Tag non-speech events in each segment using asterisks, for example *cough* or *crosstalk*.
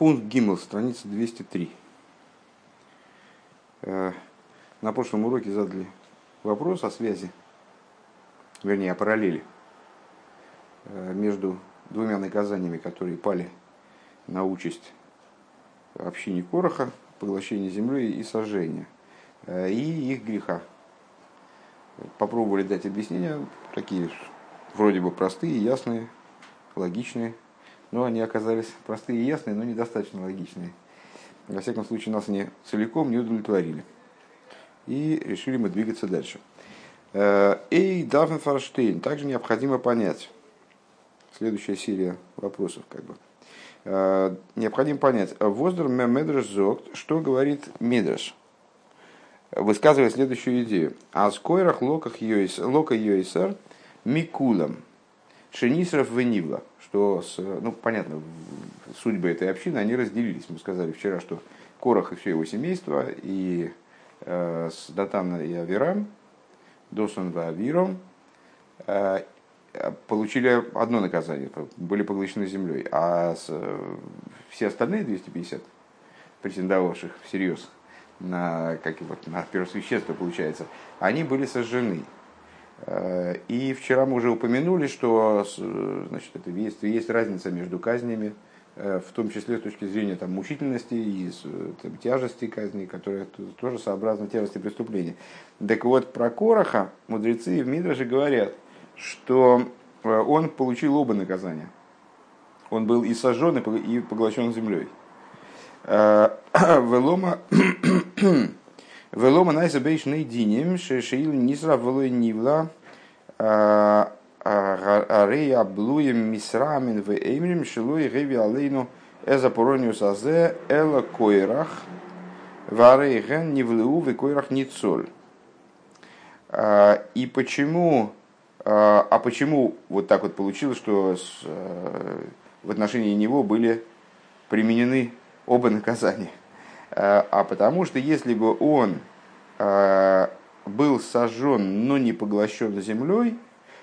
Пункт Гиммел, страница 203. Э, на прошлом уроке задали вопрос о связи, вернее, о параллели э, между двумя наказаниями, которые пали на участь общине Короха, поглощение земли и сожжение, э, и их греха. Попробовали дать объяснения, такие вроде бы простые, ясные, логичные, но они оказались простые и ясные, но недостаточно логичные. Во всяком случае, нас они целиком не удовлетворили. И решили мы двигаться дальше. Э, Эй, Дафн Фарштейн. Также необходимо понять. Следующая серия вопросов, как бы. Э, необходимо понять. Воздер Медреш Зогт, что говорит Медреш? Высказывает следующую идею. А скойрах локах лока Йойсер Микулам. Шенисров Венивла что, с, ну, понятно, судьбы этой общины, они разделились. Мы сказали вчера, что Корах и все его семейство, и э, с Датана и Авирам, Досан и Авиром, э, получили одно наказание, были поглощены землей, а с, все остальные 250 претендовавших всерьез на, как, вот, на первосвященство, получается, они были сожжены. Э, и вчера мы уже упомянули, что значит, это есть, есть разница между казнями, э, в том числе с точки зрения там, мучительности и там, тяжести казни, которая тоже сообразна тяжести преступления. Так вот, про Короха мудрецы в Мидраже говорят, что э, он получил оба наказания. Он был и сожжен, и поглощен землей. *clears throat* Велома *clears throat* Велома найса бейшный динем, шеил низра велой нивла, а, а, арея блуем мисрамин в эймрим, шилуй геви алейну эза порониус азе эла койрах, варей ген нивлеу в койрах ницоль. А, и почему, а почему вот так вот получилось, что в отношении него были применены оба наказания? А потому что если бы он был сожжен, но не поглощен землей,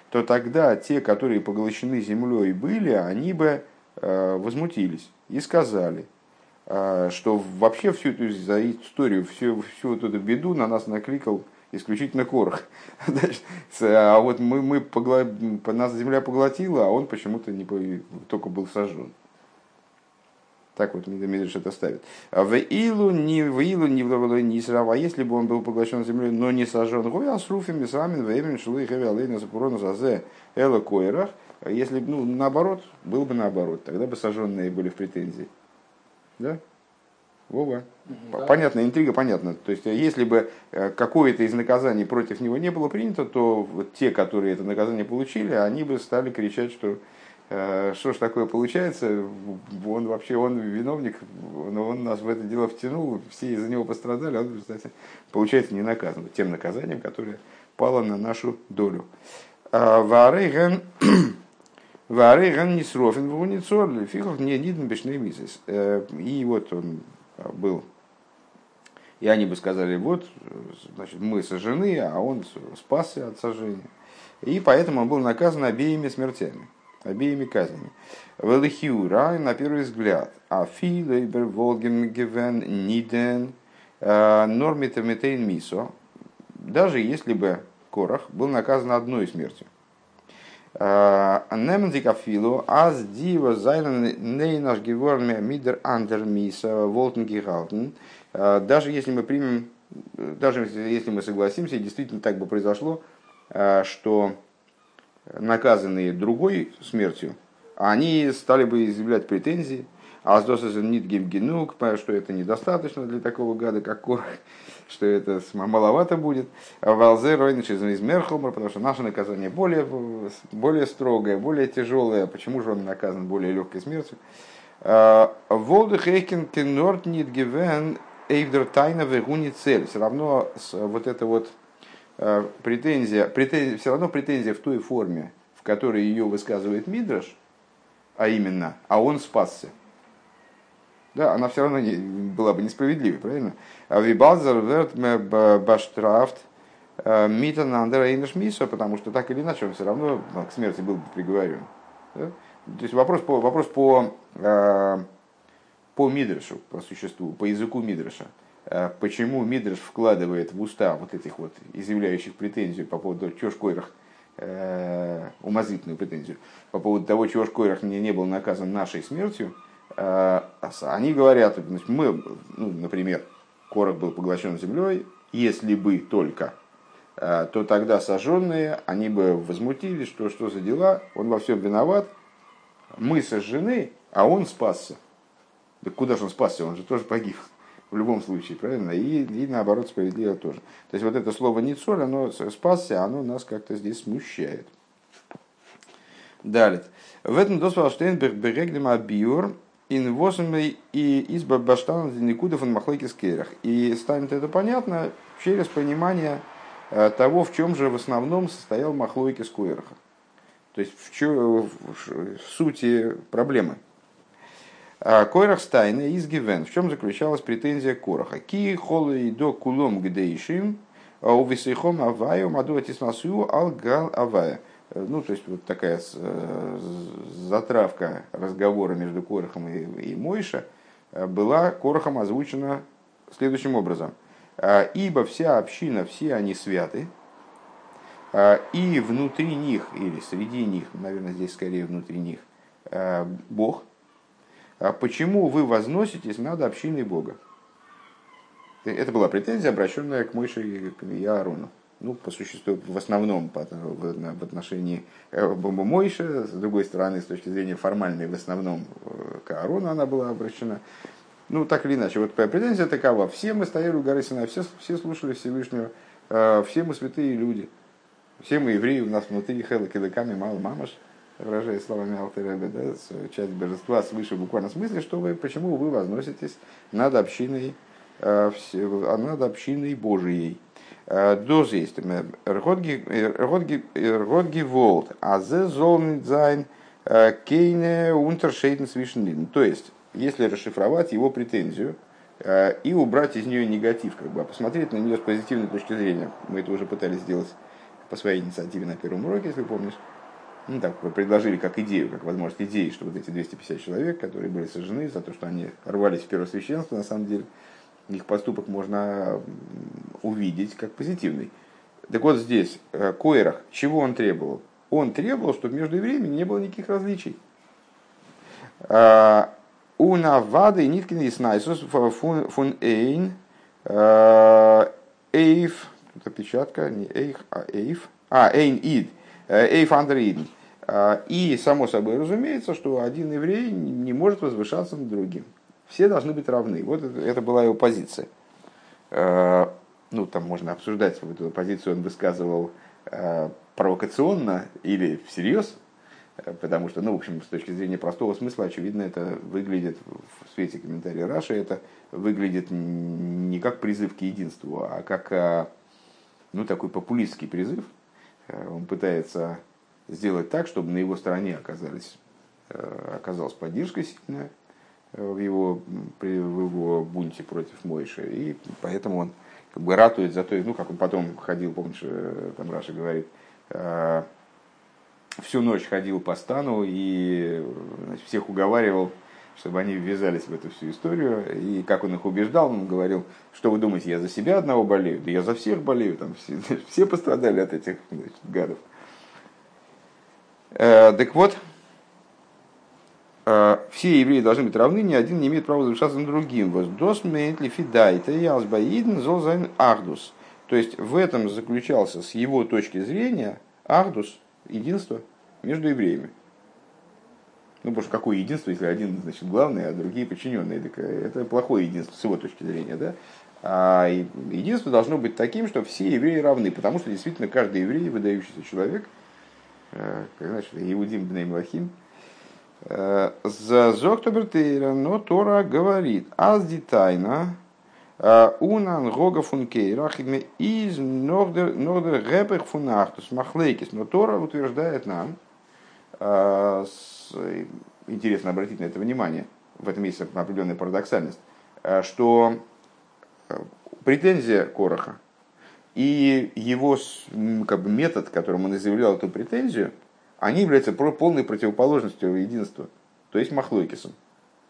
то тогда те, которые поглощены землей были, они бы э, возмутились и сказали, что вообще всю эту историю, всю, всю вот эту беду на нас накликал исключительно Корах. *laughs* а вот мы, мы погла... нас земля поглотила, а он почему-то не, только был сожжен. Так вот Мидриш это ставит. А в Илу не в Илу не в не срава, если бы он был поглощен землей, но не сожжен. Гой асруфим мисрамин веймин шулы хэви алейна запурона зазе эла койрах. А если бы, ну, наоборот, был бы наоборот, тогда бы сожженные были в претензии. Да? Вова. Да. Понятно, интрига понятна. То есть, если бы э, какое-то из наказаний против него не было принято, то те, которые это наказание получили, они бы стали кричать, что что ж такое получается, он вообще, он виновник, но он нас в это дело втянул, все из-за него пострадали, а он, кстати, получается не наказан тем наказанием, которое пало на нашу долю. А Варейген *clears throat* не срофен в уницоль, фигов не ниден бешный мисис. Э, и вот он был, и они бы сказали, вот, значит, мы сожжены, а он спасся от сожжения. И поэтому он был наказан обеими смертями обеими казнями. Велихиура, на первый взгляд, а филейбер волген гивен ниден нормитер метейн мисо, даже если бы Корах был наказан одной смертью. Э, Немдика филу, аз дива зайлен нейнаш геворме мидер андер миса волтен даже если мы примем, даже если мы согласимся, действительно так бы произошло, что наказанные другой смертью, они стали бы изъявлять претензии, а нит гемгенук, что это недостаточно для такого гада, как Корах, *laughs* что это маловато будет. А Валзе Ройнич из Мерхомра, потому что наше наказание более, более строгое, более тяжелое. Почему же он наказан более легкой смертью? А, Волды Хейкен Кенорт Нит Гивен Эйвдер Тайна Вегуни Цель. Все равно вот это вот претензия, претензия, все равно претензия в той форме, в которой ее высказывает Мидраш, а именно, а он спасся. Да, она все равно не, была бы несправедливой, правильно? А вибалзер верт баштрафт э, митан андера мисо, потому что так или иначе он все равно ну, к смерти был бы приговорен. Да? То есть вопрос по, вопрос по э, по Мидрашу, по существу, по языку Мидраша, э, почему Мидраш вкладывает в уста вот этих вот изъявляющих претензию по поводу чего Шкойрах, э, умозрительную претензию, по поводу того, чего Шкойрах не, не был наказан нашей смертью, э, они говорят, значит, мы, ну, например, Корах был поглощен землей, если бы только, то тогда сожженные, они бы возмутились, что что за дела, он во всем виноват, мы сожжены, а он спасся. Да куда же он спасся? Он же тоже погиб. В любом случае, правильно? И, и наоборот, справедливо тоже. То есть вот это слово «ницоль», оно спасся, оно нас как-то здесь смущает. Далее. В этом досвал Штейнберг береглим абиур ин восемь и изба баштан никуда фон махлойки скерах. И станет это понятно через понимание э, того, в чем же в основном состоял махлойки скуэраха. То есть в, чё, в сути проблемы. А, Койрах стайна из Гивен. В чем заключалась претензия Короха? Ки холы до кулом гдейшим, а у висейхом аваю маду атисмасу ал гал авая. Э, ну, то есть вот такая э, затравка разговора между Корохом и, и Мойша э, была Корохом озвучена следующим образом. Ибо вся община, все они святы, и внутри них, или среди них, наверное, здесь скорее внутри них, Бог – а почему вы возноситесь над общиной Бога? Это была претензия, обращенная к Мойше и Аарону. Ну, по существу, в основном в отношении э, Мойши, с другой стороны, с точки зрения формальной, в основном э, к Аарону она была обращена. Ну, так или иначе, вот претензия такова. Все мы стояли у горы Сина, все, все слушали Всевышнего, э, все мы святые люди, все мы евреи, у нас внутри Кедеками мало мамаш выражаясь словами Алтеребе, да, часть божества свыше в буквальном смысле, что вы, почему вы возноситесь над общиной, э, над общиной Божией. Э, Доз есть. Ргодги волт. А зе золнит зайн э, кейне унтершейден свишнлин. То есть, если расшифровать его претензию, и убрать из нее негатив, как бы, а посмотреть на нее с позитивной точки зрения. Мы это уже пытались сделать по своей инициативе на первом уроке, если помнишь ну, так, предложили как идею, как возможность идеи, что вот эти 250 человек, которые были сожжены за то, что они рвались в первосвященство, на самом деле, их поступок можно увидеть как позитивный. Так вот здесь, э, Койрах, чего он требовал? Он требовал, чтобы между евреями не было никаких различий. А, Уна вады и ниткин и снайсус фун эйн э, эйф, это печатка, не эйх, а эйф, а эйн ид, э, эйф андер иден. А, и, само собой разумеется, что один еврей не может возвышаться над другим. Все должны быть равны. Вот это была его позиция. А, ну, там можно обсуждать, вот эту позицию он высказывал а, провокационно или всерьез, потому что, ну, в общем, с точки зрения простого смысла, очевидно, это выглядит в свете комментария Раши, это выглядит не как призыв к единству, а как, ну, такой популистский призыв. Он пытается сделать так, чтобы на его стороне оказались, э, оказалась поддержка сильная э, в его, в его бунте против Мойши. И поэтому он как бы ратует за то, ну, как он потом ходил, помнишь, э, там Раша говорит, всю ночь ходил по стану и значит, всех уговаривал, чтобы они ввязались в эту всю историю. И как он их убеждал, он говорил, что вы думаете, я за себя одного болею? Да я за всех болею, там все, *laughs* все пострадали от этих значит, гадов. Э, так вот, э, все евреи должны быть равны, ни один не имеет права возвышаться над другим. Воздос мейтли фидайта ялсбаидн золзайн ахдус. То есть в этом заключался с его точки зрения ахдус, единство между евреями. Ну, потому что какое единство, если один значит, главный, а другие подчиненные? Так э, это плохое единство с его точки зрения. Да? А единство должно быть таким, что все евреи равны, потому что действительно каждый еврей, выдающийся человек – как значит, Иудим Бней Млахим, э, за Зоктобертейра, но Тора говорит, аз детайна, э, унан гога функейрах из нордер гебех фунахтус махлейкис. Но Тора утверждает нам, интересно обратить на это внимание, в этом есть определенная парадоксальность, что претензия Короха – и его как бы, метод, которым он изъявлял эту претензию, они являются полной противоположностью единства, то есть махлойкисом.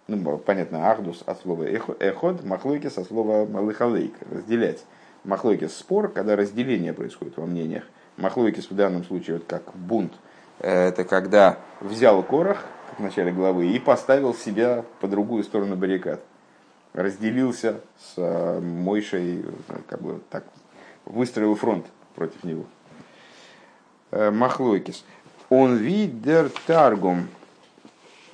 ну, понятно, ахдус от слова эход, махлойки со слова малыхалейк, разделять. Махлойкис спор, когда разделение происходит во мнениях. Махлойкис в данном случае, вот как бунт, это когда взял корох, в начале главы, и поставил себя по другую сторону баррикад. Разделился с э, Мойшей, как бы так, выстроил фронт против него. Э, Махлойкис. Он видер таргум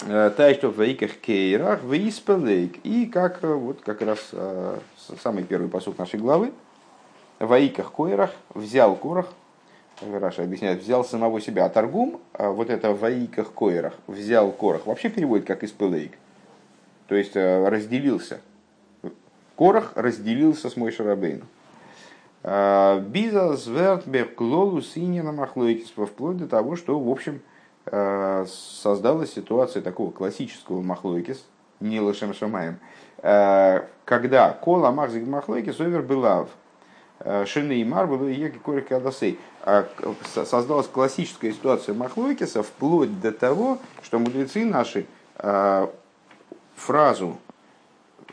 э, тайштов вейках кейрах вейспелейк. И как вот как раз самый первый посуд нашей главы. Ваиках койрах взял корах, Раша объясняет, взял самого себя. А торгум, вот это ваиках койрах, взял корах, вообще переводит как испелейк. То есть э, разделился. Корах разделился с Мой Шарабейну. Биза зверт беклолу синина махлойкис, вплоть до того, что, в общем, э, создалась ситуация такого классического махлойкис, не лошем шамаем, э, когда кола махзик махлойкис овер белав – Э, Шины и Марбу, Еги Корик Адасей. А, создалась классическая ситуация Махлойкиса вплоть до того, что мудрецы наши фразу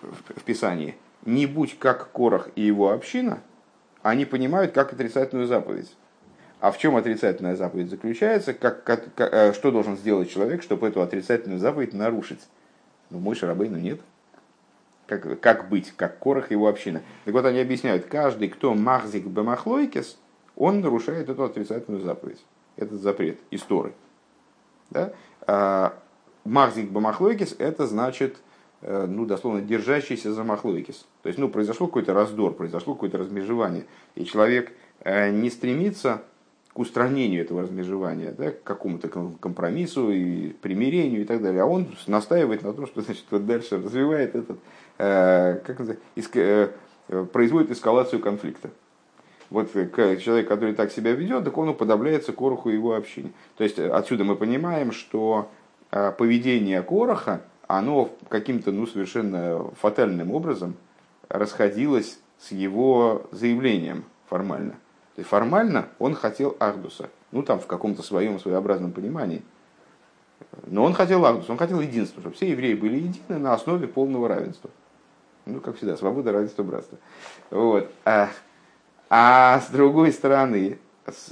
в Писании «не будь как Корах и его община», они понимают как отрицательную заповедь. А в чем отрицательная заповедь заключается? Как, как, как, э, что должен сделать человек, чтобы эту отрицательную заповедь нарушить? Ну, мой Шарабейну нет как, как быть, как корах его община. Так вот, они объясняют, каждый, кто махзик бемахлойкес, он нарушает эту отрицательную заповедь, этот запрет истории. Да? А, махзик бемахлойкес – это значит, ну, дословно, держащийся за махлойкес. То есть, ну, произошло какой-то раздор, произошло какое-то размежевание, и человек э, не стремится к устранению этого размежевания, да, к какому-то компромиссу и примирению и так далее. А он настаивает на том, что значит, вот дальше развивает этот Э, как это, э, производит эскалацию конфликта. Вот э, человек, который так себя ведет, так он уподобляется Короху и его общине. То есть отсюда мы понимаем, что поведение Короха, оно каким-то ну, совершенно фатальным образом расходилось с его заявлением формально. То есть формально он хотел Ахдуса, ну там в каком-то своем своеобразном понимании. Но он хотел Ахдуса, он хотел единства, чтобы все евреи были едины на основе полного равенства. Ну, как всегда, свобода, равенство, братство. Вот. А, а с другой стороны,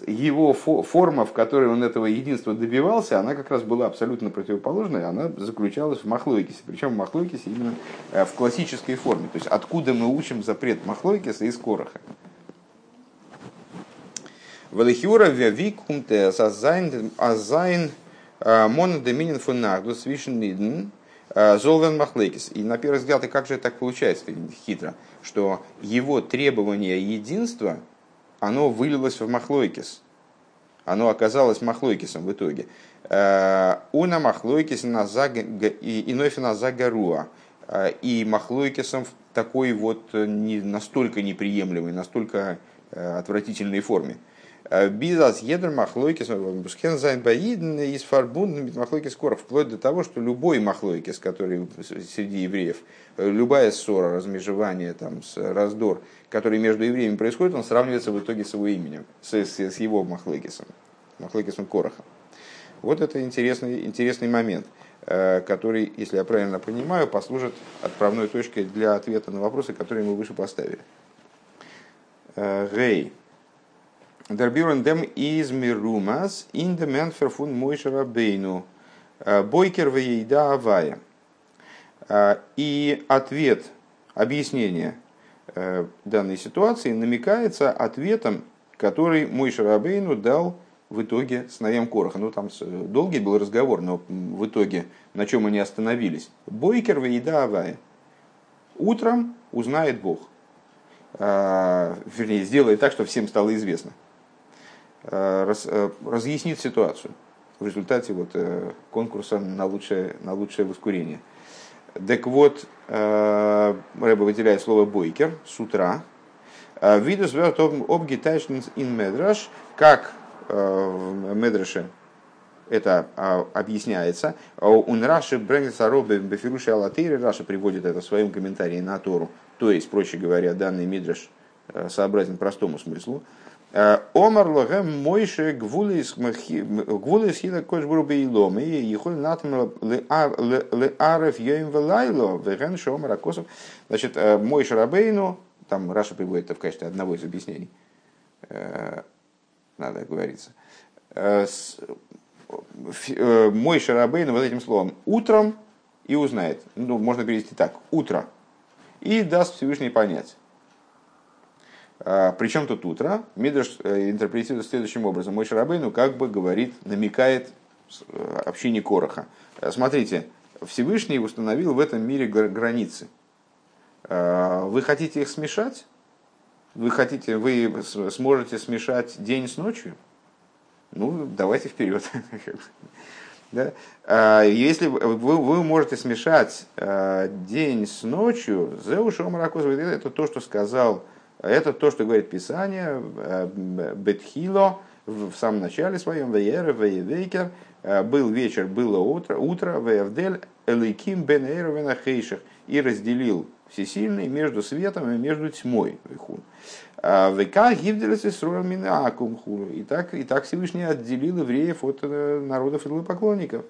его форма, в которой он этого единства добивался, она как раз была абсолютно противоположной, она заключалась в Махлойкисе. Причем в Махлойкисе именно э, в классической форме. То есть откуда мы учим запрет Махлойкиса из Короха. Велихюра викунте азайн э, монодоминин фунагдус вишен Э, Золвен Махлейкис. И на первый взгляд, и как же так получается хитро, что его требование единства, оно вылилось в Махлойкис. Оно оказалось Махлойкисом в итоге. Э, Уна Махлойкис иной загаруа. Э, и Махлойкисом в такой вот не, настолько неприемлемой, настолько отвратительной форме. Бизас едер махлойкис, бушкен зайн баиден из фарбун махлойкис коров, вплоть до того, что любой махлойкис, который среди евреев, любая ссора, размежевание, там, раздор, который между евреями происходит, он сравнивается в итоге с его именем, с, с, с его махлойкисом, махлойкисом Корохом. Вот это интересный, интересный момент, э, который, если я правильно понимаю, послужит отправной точкой для ответа на вопросы, которые мы выше поставили. Гей. Дербюрен дем из мирумас ин де менфер фун мойшера бейну. Э, бойкер вейда авая. И ответ, объяснение данной ситуации намекается ответом, который мой Шарабейну дал в итоге с Навем Короха. Ну, там долгий был разговор, но в итоге на чем они остановились. Бойкер вейда авая. Утром узнает Бог. Вернее, сделает так, чтобы всем стало известно. Э, раз, э, разъяснит ситуацию в результате вот, э, конкурса на лучшее, на лучшее воскурение. Так вот, Рэба выделяет слово «бойкер» с утра. Видус верт обгитайшн ин медраш, как в медраше это объясняется. Он Раши бренится робе бефируши алатейры, Раша приводит это в своем комментарии на Тору. То есть, проще говоря, данный мидраш сообразен простому смыслу. Омар лохем мойше гвулис хила кош брубе илом. И ехоль натм ле арев йоим велайло. Веген шомар акосов. Значит, мойше рабейну, там Раша приводит это в качестве одного из объяснений. Надо говориться. Мой Шарабейн вот этим словом утром и узнает. Ну, можно перевести так. Утро. И даст Всевышний понять. А, Причем тут утро? Мидраш э, интерпретирует следующим образом. Мой Шарабейну как бы говорит, намекает э, общине Короха. Э, смотрите, Всевышний установил в этом мире границы. Вы хотите их смешать? Вы хотите, вы сможете смешать день с ночью? Ну, давайте вперед. *laughs* Да? А, если вы, вы можете смешать день с ночью, Зеушо это то, что сказал это то, что говорит Писание, э, Бетхило, в самом начале своем, Веера, Вейвейкер, э, был вечер, было утро, утро, Веявдель, Элейким бен Хейших, и разделил всесильный между светом и между тьмой. Века гивделес И так, и так Всевышний отделил евреев от э, народов идолопоклонников.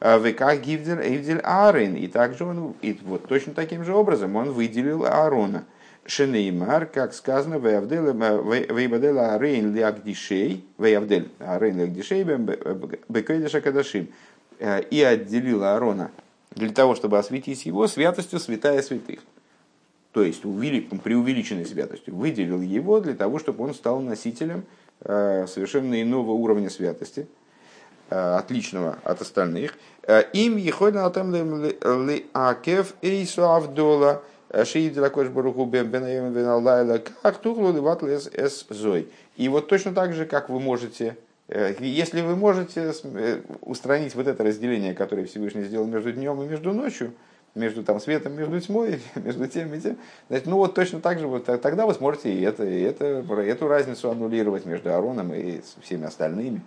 А Века гивдель Эйвдель Аарон. И также он, и вот точно таким же образом он выделил Аарона. Шенеймар, как сказано, Вейбадела Рейн Лиагдишей, Вейавдель Рейн Лиагдишей, Бекойдеша Кадашим, э, и отделил Аарона для того, чтобы осветить его святостью святая святых. То есть при увеличенной святостью. Выделил его для того, чтобы он стал носителем э, совершенно иного уровня святости, э, отличного от остальных. Им ехойна атам ли акев эйсу авдола, Шиидра Кош Баруху Бенаем Веналайла, как Тухлу Ливат Эс Зой. И вот точно так же, как вы можете, э, если вы можете э, устранить вот это разделение, которое Всевышний сделал между днем и между ночью, между там светом, между тьмой, *laughs* между тем и тем. Значит, ну вот точно так же, вот, тогда вы сможете и, это, и это, эту разницу аннулировать между Ароном и всеми остальными.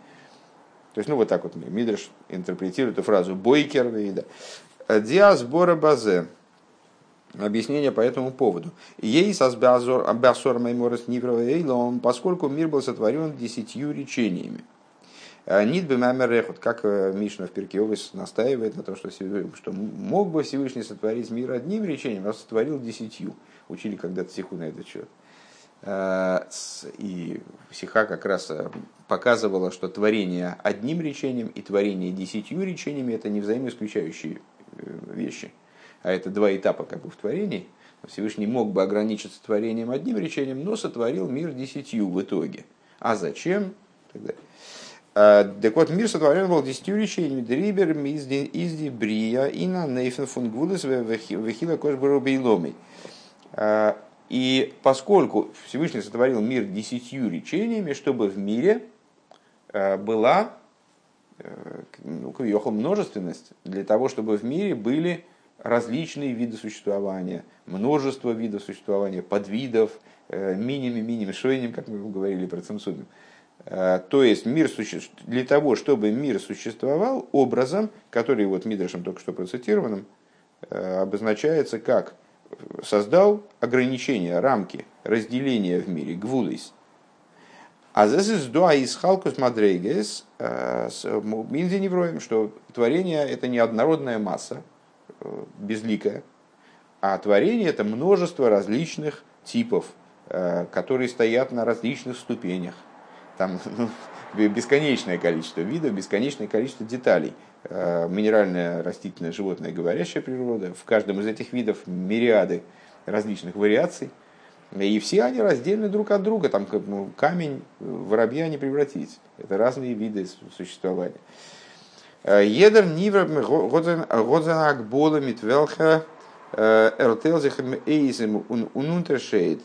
То есть, ну вот так вот Мидриш интерпретирует эту фразу «бойкер», да. «Диас бора базе» объяснение по этому поводу. Ей со Абасор Майморес Нивровейлом, поскольку мир был сотворен десятью речениями. А, Нид бы рехот, как э, Мишна в Перкиовис настаивает на том, что, что мог бы Всевышний сотворить мир одним речением, а сотворил десятью. Учили когда-то Сиху на этот счет. А, и Сиха как раз э, показывала, что творение одним речением и творение десятью речениями это не взаимоисключающие э, вещи а это два этапа как бы в творении, Всевышний мог бы ограничиться творением одним речением, но сотворил мир десятью в итоге. А зачем? А, так вот, мир сотворен был десятью речениями. Дрибер, изди, брия, ина, нейфен, фунгвудес, вехила, кошбарубейломой. А, и поскольку Всевышний сотворил мир десятью речениями, чтобы в мире а, была э, ну, множественность, для того, чтобы в мире были различные виды существования, множество видов существования, подвидов, э, миними, миними, шойним, как мы говорили про Цимсудим. Э, то есть мир суще... для того, чтобы мир существовал образом, который вот Мидрашем только что процитированным, э, обозначается как создал ограничения, рамки, разделения в мире, гвулис. А здесь из дуа из халкус мадрейгес, что творение это не однородная масса, Э, безликое, а творение это множество различных типов, э, которые стоят на различных ступенях. Там *laughs* ну, бесконечное количество видов, бесконечное количество деталей. Э, минеральная, растительная, животная, говорящая природа. В каждом из этих видов мириады различных вариаций. И все они раздельны друг от друга. Там ну, камень воробья не превратить. Это разные виды существования. Едер нивер годзен акбола митвелха эртелзихем эйзем унунтершейд.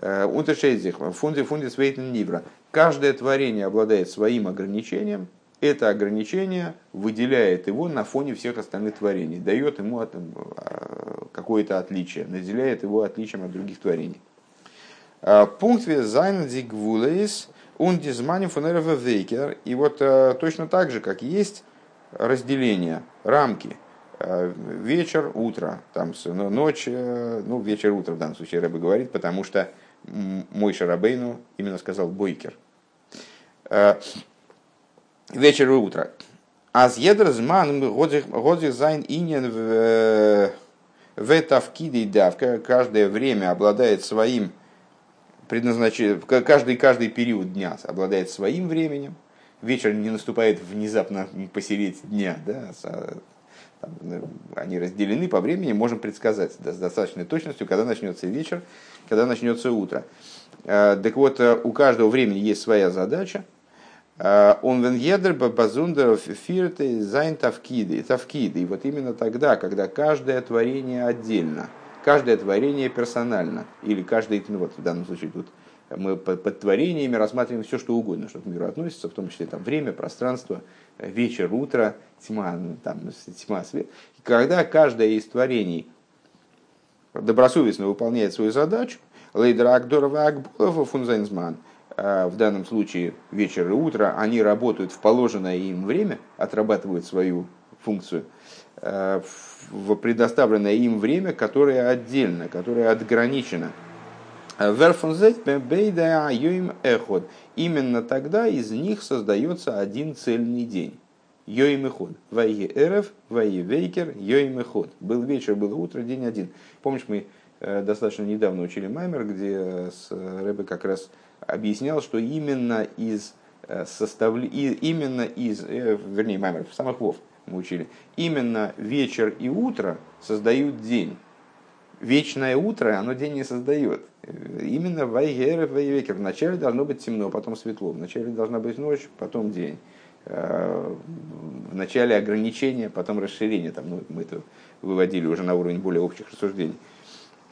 Унтершейдзих, фунди фунди свейтен нивра. Каждое творение обладает своим ограничением. Это ограничение выделяет его на фоне всех остальных творений, дает ему какое-то отличие, наделяет его отличием от других творений. Пункт Зайн Дигвулейс Ундизмани Фунерова Вейкер. И вот точно так же, как есть разделения, рамки. Э, вечер, утро, там, ночь, э, ну, вечер, утро в данном случае Рэбе говорит, потому что Мойше Рабейну именно сказал בוקר. Вечер и утро. אז יעדער זמן האט זיך זיין ענין ו ותפקידו דוקא. Каждое время обладает своим предназначением, каждый, каждый период дня обладает своим временем. Вечер не наступает внезапно посередине дня, да, там, они разделены по времени, можем предсказать с достаточной точностью, когда начнется вечер, когда начнется утро. Э, так вот, э, у каждого времени есть своя задача. Э, און ווען יעדער באזונדער פירט זיין תפקיד. תפקיד. И вот именно тогда, когда каждое творение отдельно, каждое творение персонально, или каждый, ну вот в данном случае тут мы под творениями рассматриваем все, что угодно, что к миру относится, в том числе там, время, пространство, вечер, утро, тьма, ну, там, тьма, свет. И когда каждое из творений добросовестно выполняет свою задачу, Лейдер Агдорова Акбулова фунзайнзман, в данном случае вечер и утро, они работают в положенное им время, отрабатывают свою функцию, э, в предоставленное им время, которое отдельно, которое отграничено. Именно тогда из них создается один цельный день. Йоим эход. Вайе эрев, вайе вейкер, йоим эход. Был вечер, было утро, день один. Помнишь, мы э, достаточно недавно учили Маймер, где с Рэбе как раз объяснял, что именно из э, составли... именно из, э, вернее, Маймер, в самых Вов мы учили, именно вечер и утро создают день вечное утро, оно день не создает. Именно вайгер и вайвекер. Вначале должно быть темно, потом светло. Вначале должна быть ночь, потом день. Э, Вначале ограничения, потом расширение. Там, ну, мы это выводили уже на уровень более общих рассуждений.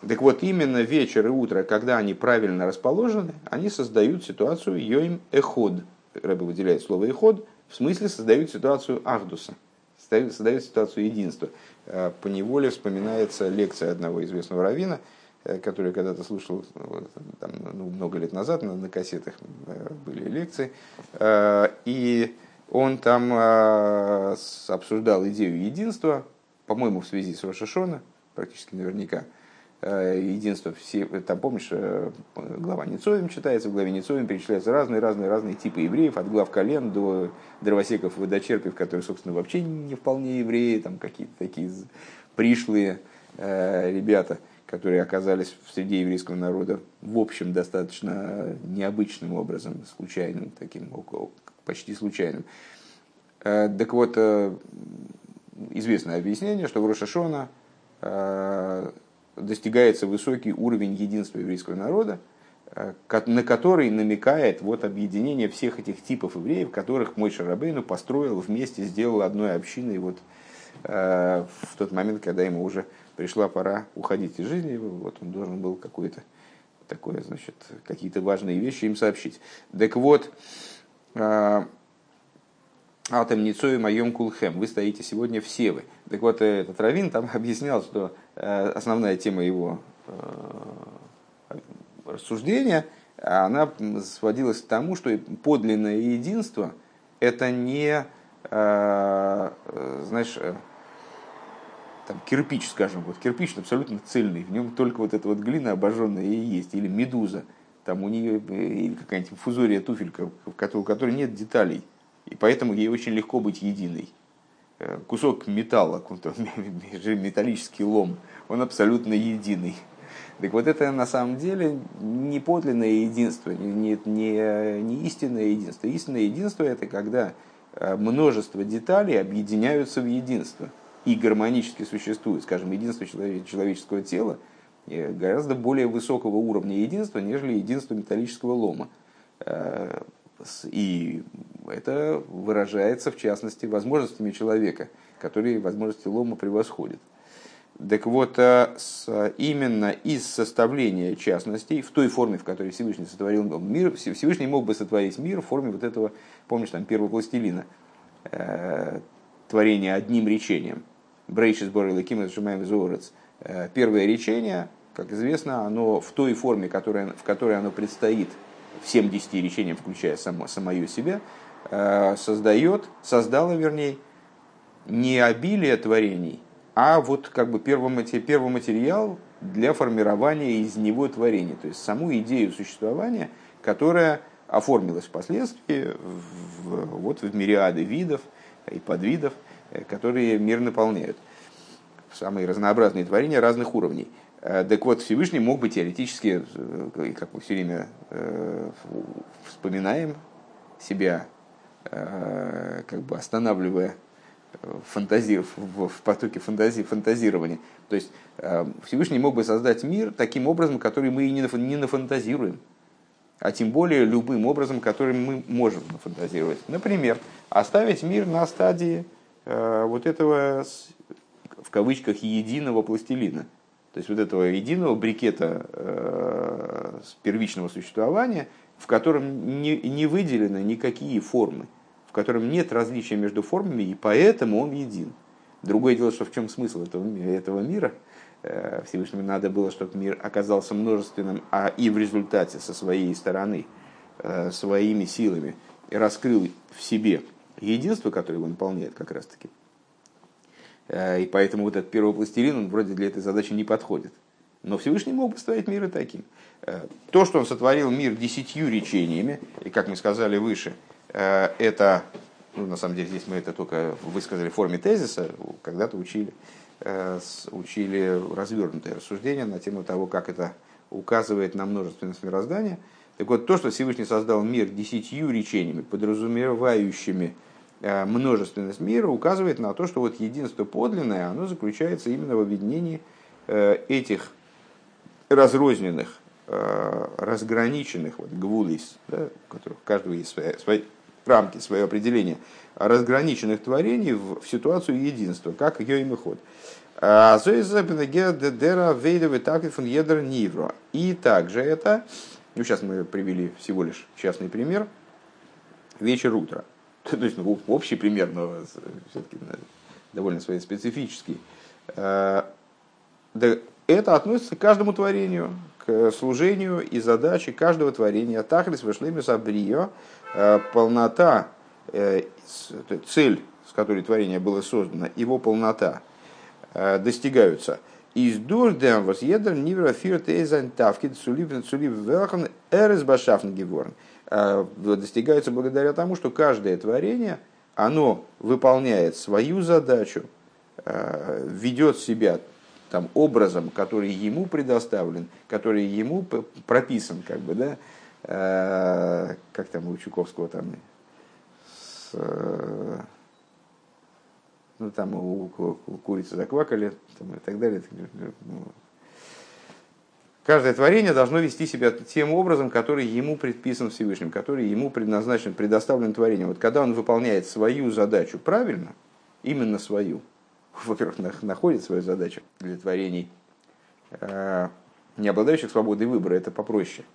Так вот, именно вечер и утро, когда они правильно расположены, они создают ситуацию йоим эход. Рэбе выделяет слово эход, в смысле создают ситуацию ахдуса, создают ситуацию единства. Э, по неволе вспоминается лекция одного известного равина, э, который когда-то слушал там, ну, много лет назад, на, на кассетах э, были лекции, и он там обсуждал идею единства, по-моему, в связи с Рошашона, практически наверняка, единство все, там помнишь, э, глава Ницоем читается, в главе Ницоем перечисляются разные-разные-разные типы евреев, от глав колен до дровосеков и водочерпев, которые, собственно, вообще не вполне евреи, там какие-то такие пришлые э, ребята, которые оказались в среде еврейского народа, в общем, достаточно необычным образом, случайным, таким, почти случайным. Так вот, известное объяснение, что в Рошашона достигается высокий уровень единства еврейского народа, э, на который намекает вот объединение всех этих типов евреев, которых мой Шарабейну построил вместе, сделал одной общиной вот, э, в тот момент, когда ему уже пришла пора уходить из жизни, вот он должен был какое-то такое, значит, какие-то важные вещи им сообщить. Так вот, э, Атом Ницою моем кулхем. Вы стоите сегодня все вы. Так вот, этот Равин там *laughs* объяснял, что э, основная тема его э, рассуждения, она сводилась к тому, что подлинное единство – это не, э, знаешь, там, кирпич, скажем, вот кирпич абсолютно цельный, в нем только вот эта вот глина обожженная и есть, или медуза, там у нее или какая-нибудь фузория туфелька, у которой нет деталей – и поэтому ей очень легко быть единой. Э, кусок металла, *laughs* металлический лом, он абсолютно единый. Так вот это на самом деле не подлинное единство, не, не, не истинное единство. Истинное единство это когда э, множество деталей объединяются в единство и гармонически существует. Скажем, единство человеческого тела э, гораздо более высокого уровня единства, нежели единство металлического лома. И это выражается, в частности, возможностями человека, которые возможности лома превосходят. Так вот, э, именно из составления частностей, в той форме, в которой Всевышний сотворил мир, Всевышний мог бы сотворить мир в форме вот этого, помнишь, там, первого пластилина, э, творения одним речением. Брейшис Борил Ким Сжимаем Зорец. Э, первое речение, как известно, оно в той форме, которая, в которой оно предстоит всем десяти речениям, включая само, самое себя, Э, создает, создала, вернее, не обилие творений, а вот как бы первый, материал, для формирования из него творения. То есть саму идею существования, которая оформилась впоследствии в, вот в мириады видов и подвидов, э, которые мир наполняют. Самые разнообразные творения разных уровней. Э, так вот, Всевышний мог бы теоретически, э, как мы все время вспоминаем себя, как бы останавливая фантази, в, потоке фантазии, фантазирования. То есть Всевышний мог бы создать мир таким образом, который мы и не, не нафантазируем а тем более любым образом, которым мы можем фантазировать. Например, оставить мир на стадии э, вот этого, в кавычках, единого пластилина. То есть вот этого единого брикета э, первичного существования, в котором не, не выделены никакие формы, в котором нет различия между формами, и поэтому он един. Другое дело, что в чем смысл этого, этого мира – Э, Всевышнему надо было, чтобы мир оказался множественным, а и в результате со своей стороны, э, своими силами, раскрыл в себе единство, которое его наполняет как раз-таки. Э, и поэтому вот этот первый пластилин, он вроде для этой задачи не подходит. Но Всевышний мог бы ставить мир и таким. То, что он сотворил мир десятью речениями, и как мы сказали выше, это, ну, на самом деле здесь мы это только высказали в форме тезиса, когда-то учили, Э, учили развернутое рассуждение на тему того, как это указывает на множественность мироздания. Так вот, то, что Всевышний создал мир десятью речениями, подразумевающими э, множественность мира, указывает на то, что вот единство подлинное, оно заключается именно в объединении э, этих разрозненных, разграниченных вот, гвулис, да, у которых у каждого есть свои, свои рамки, свое определение, разграниченных творений в, в ситуацию единства, как ее и ход. А, и также это, ну сейчас мы привели всего лишь частный пример, вечер утро. *laughs* То есть ну, общий пример, но все-таки довольно свои специфический. А, это относится к каждому творению, к служению и задаче каждого творения. Тахлис вышлемис абрио, а, полнота, э, цель, с которой творение было создано, его полнота – Э, достигаются. Из дурдем вас едер нивра фирт эйзайн тавкид сулив велхан эрес башафн геворн. Э, достигаются благодаря тому, что каждое творение, оно выполняет свою задачу, э, ведет себя там, образом, который ему предоставлен, который ему прописан, как бы, да, как там у Чуковского там, с, ну там у, у, у курицы заквакали там, и так далее. Каждое творение должно вести себя тем образом, который ему предписан Всевышним, который ему предназначен, предоставлен творением. Вот когда он выполняет свою задачу правильно, именно свою, *laughs* во-первых, находит свою задачу для творений, э, не обладающих свободой выбора, это попроще.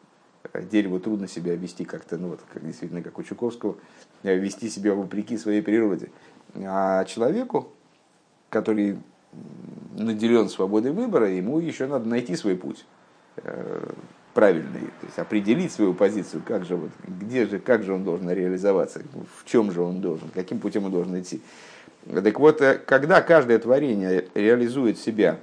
Дереву трудно себя вести как-то, ну вот, как действительно, как у Чуковского, э, вести себя вопреки своей природе. А человеку, который наделен свободой выбора, ему еще надо найти свой путь э, правильный, то есть определить свою позицию, как же, вот, где же, как же он должен реализоваться, в чем же он должен, каким путем он должен идти. Так вот, э, когда каждое творение реализует себя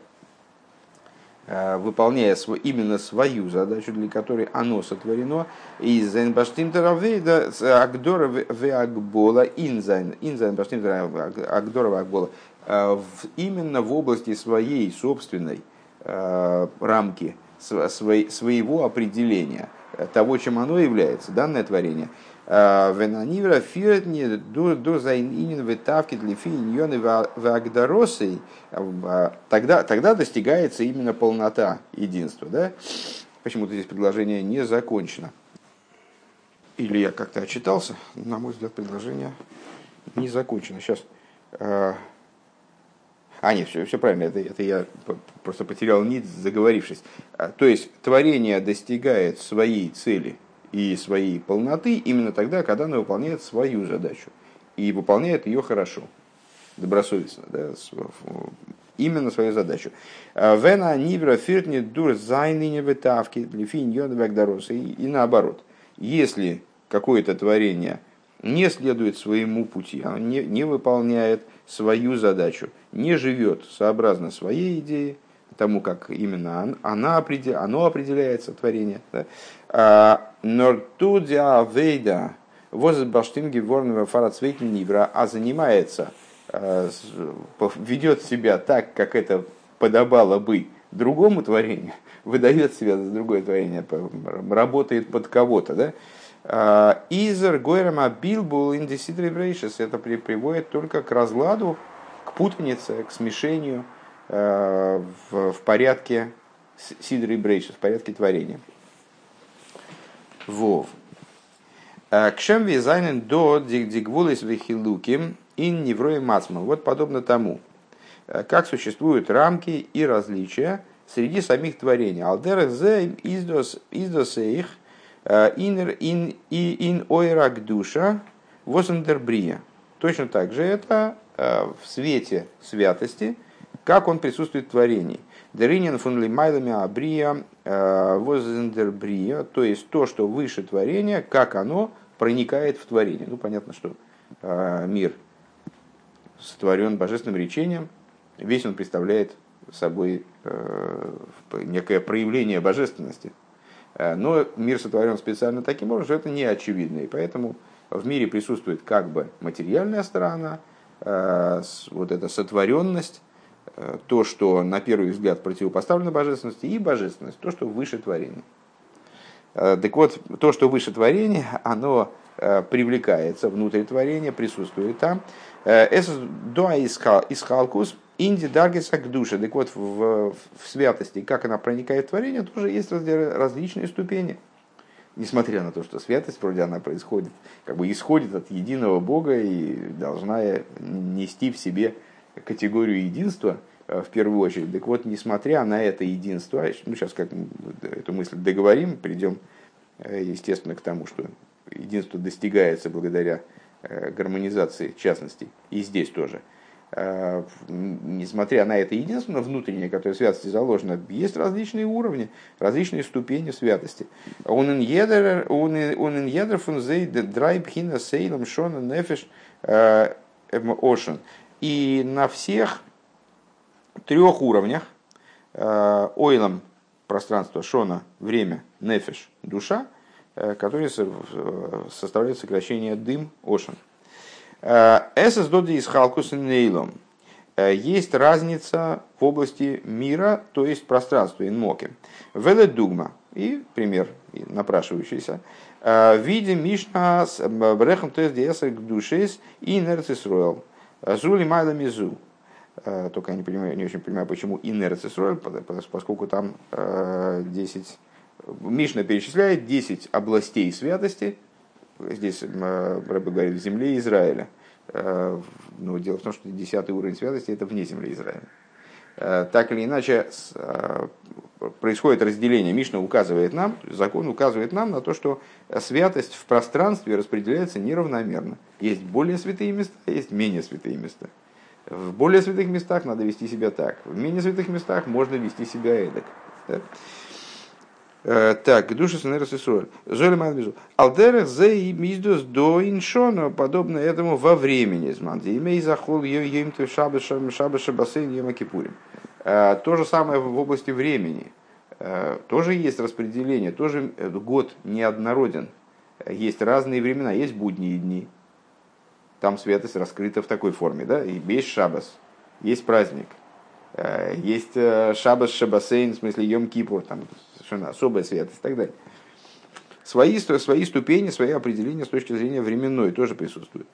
Э, выполняя именно свою задачу, для которой оно сотворено, איז הגדרה הגבלה אין זיין, אין זיין הגדרה הגבלה, э, именно в области своей собственной э, рамки, своего определения, того, чем оно является, данное творение – Венанивра фиртни до зайнинин вытавки для финьоны вагдоросой, тогда, тогда достигается именно полнота единства. Да? Почему-то здесь предложение не закончено. Или я как-то отчитался, на мой взгляд, предложение не закончено. Сейчас. А, нет, все, все правильно, это, это я просто потерял нить, заговорившись. То есть творение достигает своей цели – и своей полноты именно тогда, когда она выполняет свою задачу. И выполняет ее хорошо, добросовестно, да, именно свою задачу. А, Вена нивра фиртни дур зайныне вытавки лифин и наоборот. Если какое-то творение не следует своему пути, оно не, не выполняет свою задачу, не живет сообразно своей идее, тому, как именно она определ, оно определяется, творение. Да? Нортудя вейда возит баштинги ворнова фарацвейтн нибра, а занимается, ведет себя так, как это подобало бы другому творению, *laughs* выдает себя за другое творение, работает под кого-то, да? Изер Гойрама Билбул Индисидри Брейшес это приводит только к разладу, к путанице, к смешению э, в, порядке Сидры Брейшес, в порядке творения. Вов. Э, Кшем визайнен до дигвулис вихилуким ин неврои мацман. Вот подобно тому, э, как существуют рамки и различия среди самих творений. Алдерах зе издос их – Э, инер ин и ин ойрак душа возендербрия. Точно так же это э, в свете святости, как он присутствует в творении. Деринин фун лимайлами абрия э, возендербрия, то есть то, что выше творения, как оно проникает в творение. Ну, понятно, что мир сотворен божественным речением, весь он представляет собой некое проявление божественности, Э, но мир сотворен специально таким образом, что это не очевидно. И поэтому в мире присутствует как бы материальная сторона, э, вот эта сотворенность, э, то, что на первый взгляд противопоставлено божественности, и божественность, то, что выше творения. Так вот, то, что выше творения, оно привлекается внутрь творения, присутствует там. Это до искалкус Инди Даргиса к душе. Так вот, в, в святости, как она проникает в творение, тоже есть различные ступени. Несмотря на то, что святость вроде она происходит, как бы исходит от единого Бога и должна нести в себе категорию единства э, в первую очередь. Так вот, несмотря на это единство, ну сейчас как эту мысль договорим, придем, э, естественно, к тому, что единство достигается благодаря э, гармонизации частностей, и здесь тоже – несмотря на это единственное внутреннее, которое святости заложено, есть различные уровни, различные ступени святости. Он иньедер фун зей драйб хина сейлом шона нефеш э, ошен. И на всех трех уровнях э, ойлом пространство шона, время, нефеш, душа, которые составляют сокращение дым, ошен. Эсэс доди из халкус нейлом. Э, есть разница в области мира, то есть пространства инмоки. Веле дугма. И пример напрашивающийся. Э, виде Мишна с брехом то есть диеса к душе и инерцисроил. Зули майла мизу. Э, только я не, понимаю, не очень понимаю, почему инерцисроил, поскольку там 10... Мишна перечисляет 10 областей святости, здесь Рэбе говорит, в земле Израиля. Э, но дело в том, что десятый уровень святости это вне земли Израиля. Э, так или иначе, э, происходит разделение. Мишна указывает нам, закон указывает нам на то, что святость в пространстве распределяется неравномерно. Есть более святые места, есть менее святые места. В более святых местах надо вести себя так, в менее святых местах можно вести себя эдак. Э, так, душа снерс и соль. Золи мадбизу. Алдерах зе миздус до иншона, подобно этому во времени. Зманди. Имей захол ем ты шабаша шабаша бассейн ема кипурим. Э, то же самое в области времени. Э, тоже есть распределение, тоже год неоднороден. Есть разные времена, есть будние дни. Там святость раскрыта в такой форме, да, и есть шабас, есть праздник, есть шабас шабасейн, в смысле Йом Кипур, там совершенно особая святость и так далее. Свои, свои ступени, свои определения с точки зрения временной тоже присутствуют.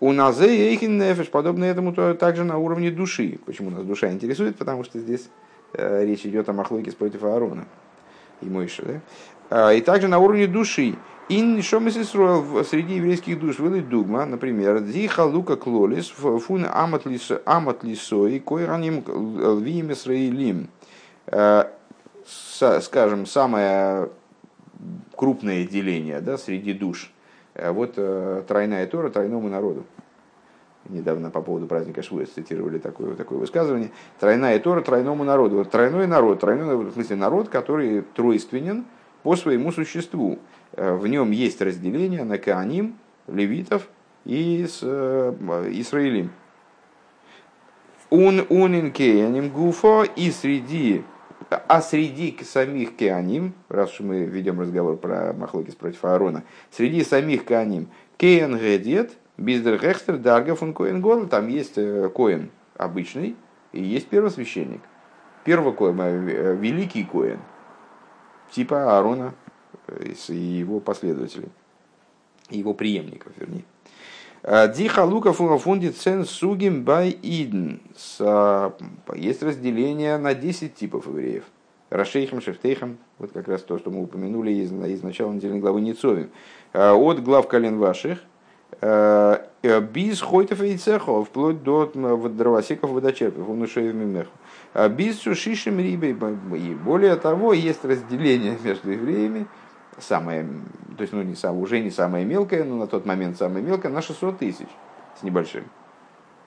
У Назе Эйхин Нефеш, подобно этому, то также на уровне души. Почему нас душа интересует? Потому что здесь э, речь идет о Махлокис против Аарона и Мойши. Да? А, и также на уровне души. Ин шомис Исроил среди еврейских душ вылы дугма, например, Диха Лука Клолис, Фун Амат Лисой, Койраним Лвим Исраилим. Скажем, самое крупное деление да, среди душ. Э, вот э, тройная Тора тройному народу. Недавно по поводу праздника Швуэс цитировали такое, такое высказывание. Тройная Тора тройному народу. Вот тройной народ, тройной, в смысле народ, который тройственен по своему существу. Э, в нем есть разделение на Кааним, левитов и с, Исраилим. ун унин кеаним гуфо и среди а среди самих кеаним, раз уж мы ведем разговор про Махлокис против Аарона, среди самих кеаним кеан гедет, биздер хекстер, дарга фун коэн гол, там есть э, коэн обычный и есть первосвященник. Первый коэн, э, великий коэн, типа Аарона э, и его последователей, его преемников, вернее. Диха лука фунди цен сугим бай идн. Есть разделение на 10 типов евреев. Рашейхам, Шефтейхам, вот как раз то, что мы упомянули из, из начала недельной главы Ницовим. От глав колен ваших, Биз хойтов и цехов, вплоть до дровосеков водочерпов, он ушей мемеху. Биз сушишим рибой. И более того, есть разделение между евреями, самое, то есть ну, не сам, уже не самое мелкое, но на тот момент самое мелкое, на 600 тысяч с небольшим.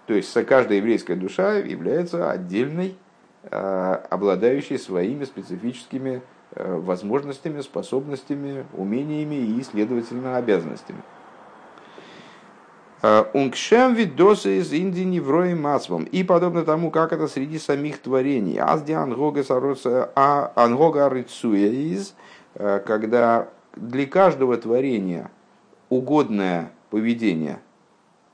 То есть каждая еврейская душа является отдельной, а, обладающей своими специфическими э, возможностями, способностями, умениями и, следовательно, обязанностями. А, Унгшем видосы из Индии неврои мацвом. И подобно тому, как это среди самих творений. Азди а, ангога рыцуя из – когда для каждого творения угодное поведение,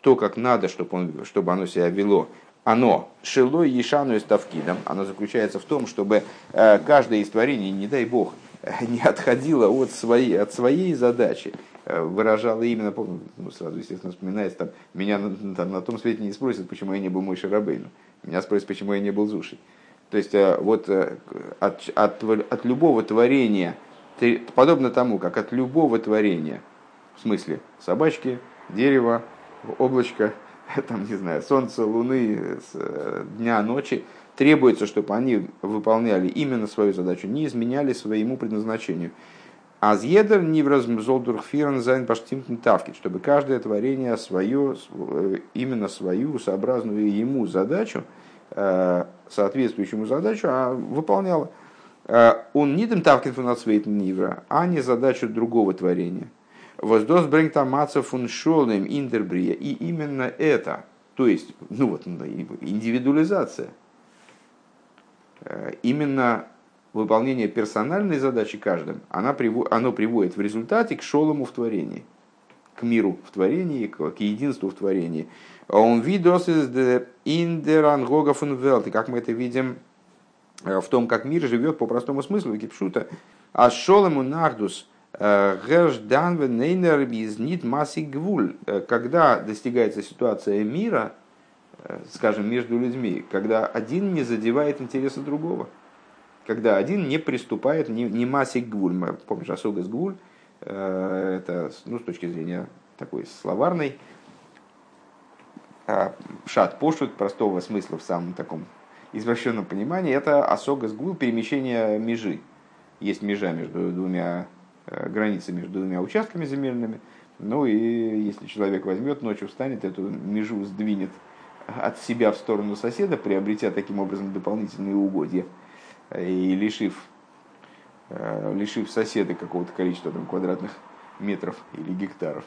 то, как надо, чтобы, он, чтобы оно себя вело, оно шилой ешану и ставкидом, оно заключается в том, чтобы э, каждое из творений, не дай бог, *laughs* не отходило от своей, от своей задачи, э, выражало именно, помню, ну, сразу, естественно, вспоминается, там, меня там, на том свете не спросят, почему я не был мой Шарабейну, меня спросят, почему я не был Зушей. То есть вот от, от, от любого творения подобно тому, как от любого творения, в смысле собачки, дерева, облачка, *laughs* там, не знаю, солнца, луны, э, дня, ночи, требуется, чтобы они выполняли именно свою задачу, не изменяли своему предназначению. אז יעדער נברא זאל דורכפירן זיין באשטימטן תפקיד, чтобы каждое творение свое, э, именно свою, сообразную ему задачу, э, соответствующему задачу, а выполняло. Э, он не дем тавкин фунацвейтен нивра, а не задачу другого творения. Воздос брэнгт амаца фун шолем индербрия. И именно это, то есть, ну вот, индивидуализация, э, именно выполнение персональной задачи каждым, она, оно приводит в результате к шолому в творении, к миру в творении, к, единству в творении. Он видос из индерангога фун как мы это видим в том, как мир живет по простому смыслу, кипшута. А шолему нардус э, нейнер нит. Э, когда достигается ситуация мира, скажем, между людьми, когда один не задевает интересы другого, когда один не приступает, не, не масси гвуль. Помнишь, особый с гвуль, это ну, с точки зрения такой словарной, шат пошут, простого смысла в самом таком извращенном понимании, это осога сгул перемещение межи. Есть межа между двумя э, границами между двумя участками земельными. Ну и если человек возьмет, ночью встанет, эту межу сдвинет от себя в сторону соседа, приобретя таким образом дополнительные угодья и лишив, э, лишив соседа какого-то количества там, квадратных метров или гектаров,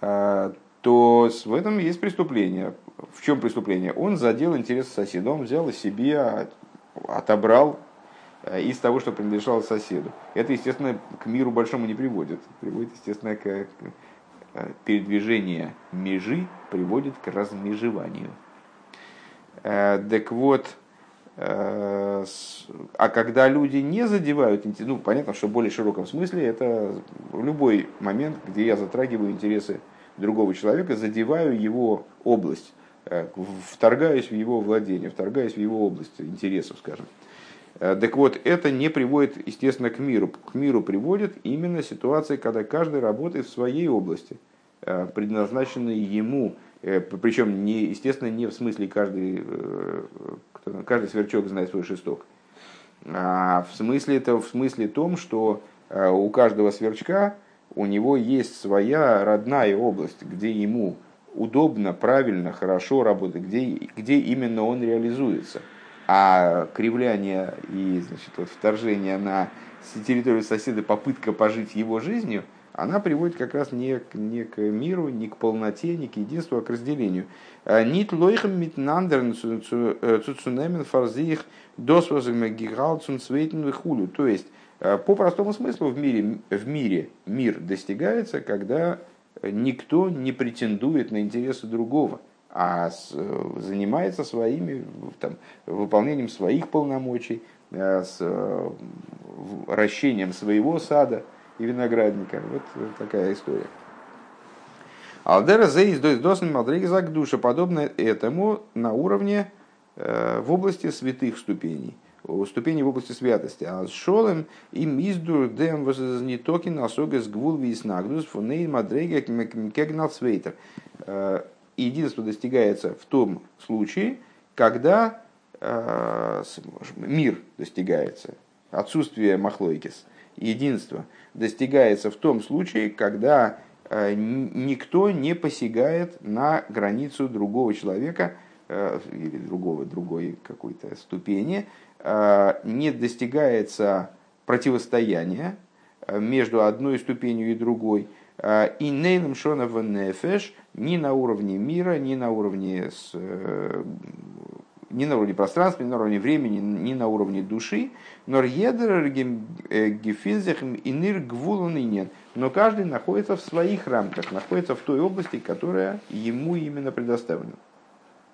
э, то в этом есть преступление. В чем преступление? Он задел интерес соседа, он взял себе, отобрал э, из того, что принадлежало соседу. Это, естественно, к миру большому не приводит. Приводит, естественно, к э, передвижение межи приводит к размежеванию. Э, так вот, а когда люди не задевают, ну, понятно, что в более широком смысле это любой момент, где я затрагиваю интересы другого человека, задеваю его область, э, вторгаюсь в его владение, вторгаюсь в его область интересов, скажем. Э, так вот, это не приводит, естественно, к миру. К миру приводит именно ситуация, когда каждый работает в своей области, э, предназначенной ему, причем, не, естественно, не в смысле каждый, каждый сверчок знает свой шесток, а в смысле, это в смысле том, что у каждого сверчка у него есть своя родная область, где ему удобно, правильно, хорошо работать, где, где именно он реализуется. А кривляние и значит, вот, вторжение на территорию соседа, попытка пожить его жизнью, она приводит как раз не, к- не к миру, не к полноте, не к единству, а к разделению. Э, Нит лойхем митнандерн цуцунемен фарзих досвозем гигал цунцвейтен хулю. То есть, э, по простому смыслу в мире, в мире мир достигается, когда никто не претендует на интересы другого, а э, занимается своими, там, выполнением своих полномочий, э, с э, в- ращением своего сада и виноградника. Вот такая история. Алдера зейс досн душа, подобно этому на уровне в области святых ступеней, о, ступеней в области святости. А с шолем им изду дем вознитокин осога с гвул виснагдус фунейн мадрега кегналцвейтер. Э, Единство достигается в том случае, когда мир достигается, отсутствие махлойкис, единство достигается в том случае, когда э, никто не посягает на границу другого человека э, или другого, другой какой-то ступени, не достигается противостояния э, между одной ступенью и другой, э, и нейном шонова нефеш ни на уровне мира, ни на уровне с, э, ни на уровне пространства, ни на уровне времени, ни на уровне души, но гефинзех и нир нет. Но каждый находится в своих рамках, находится в той области, которая ему именно предоставлена.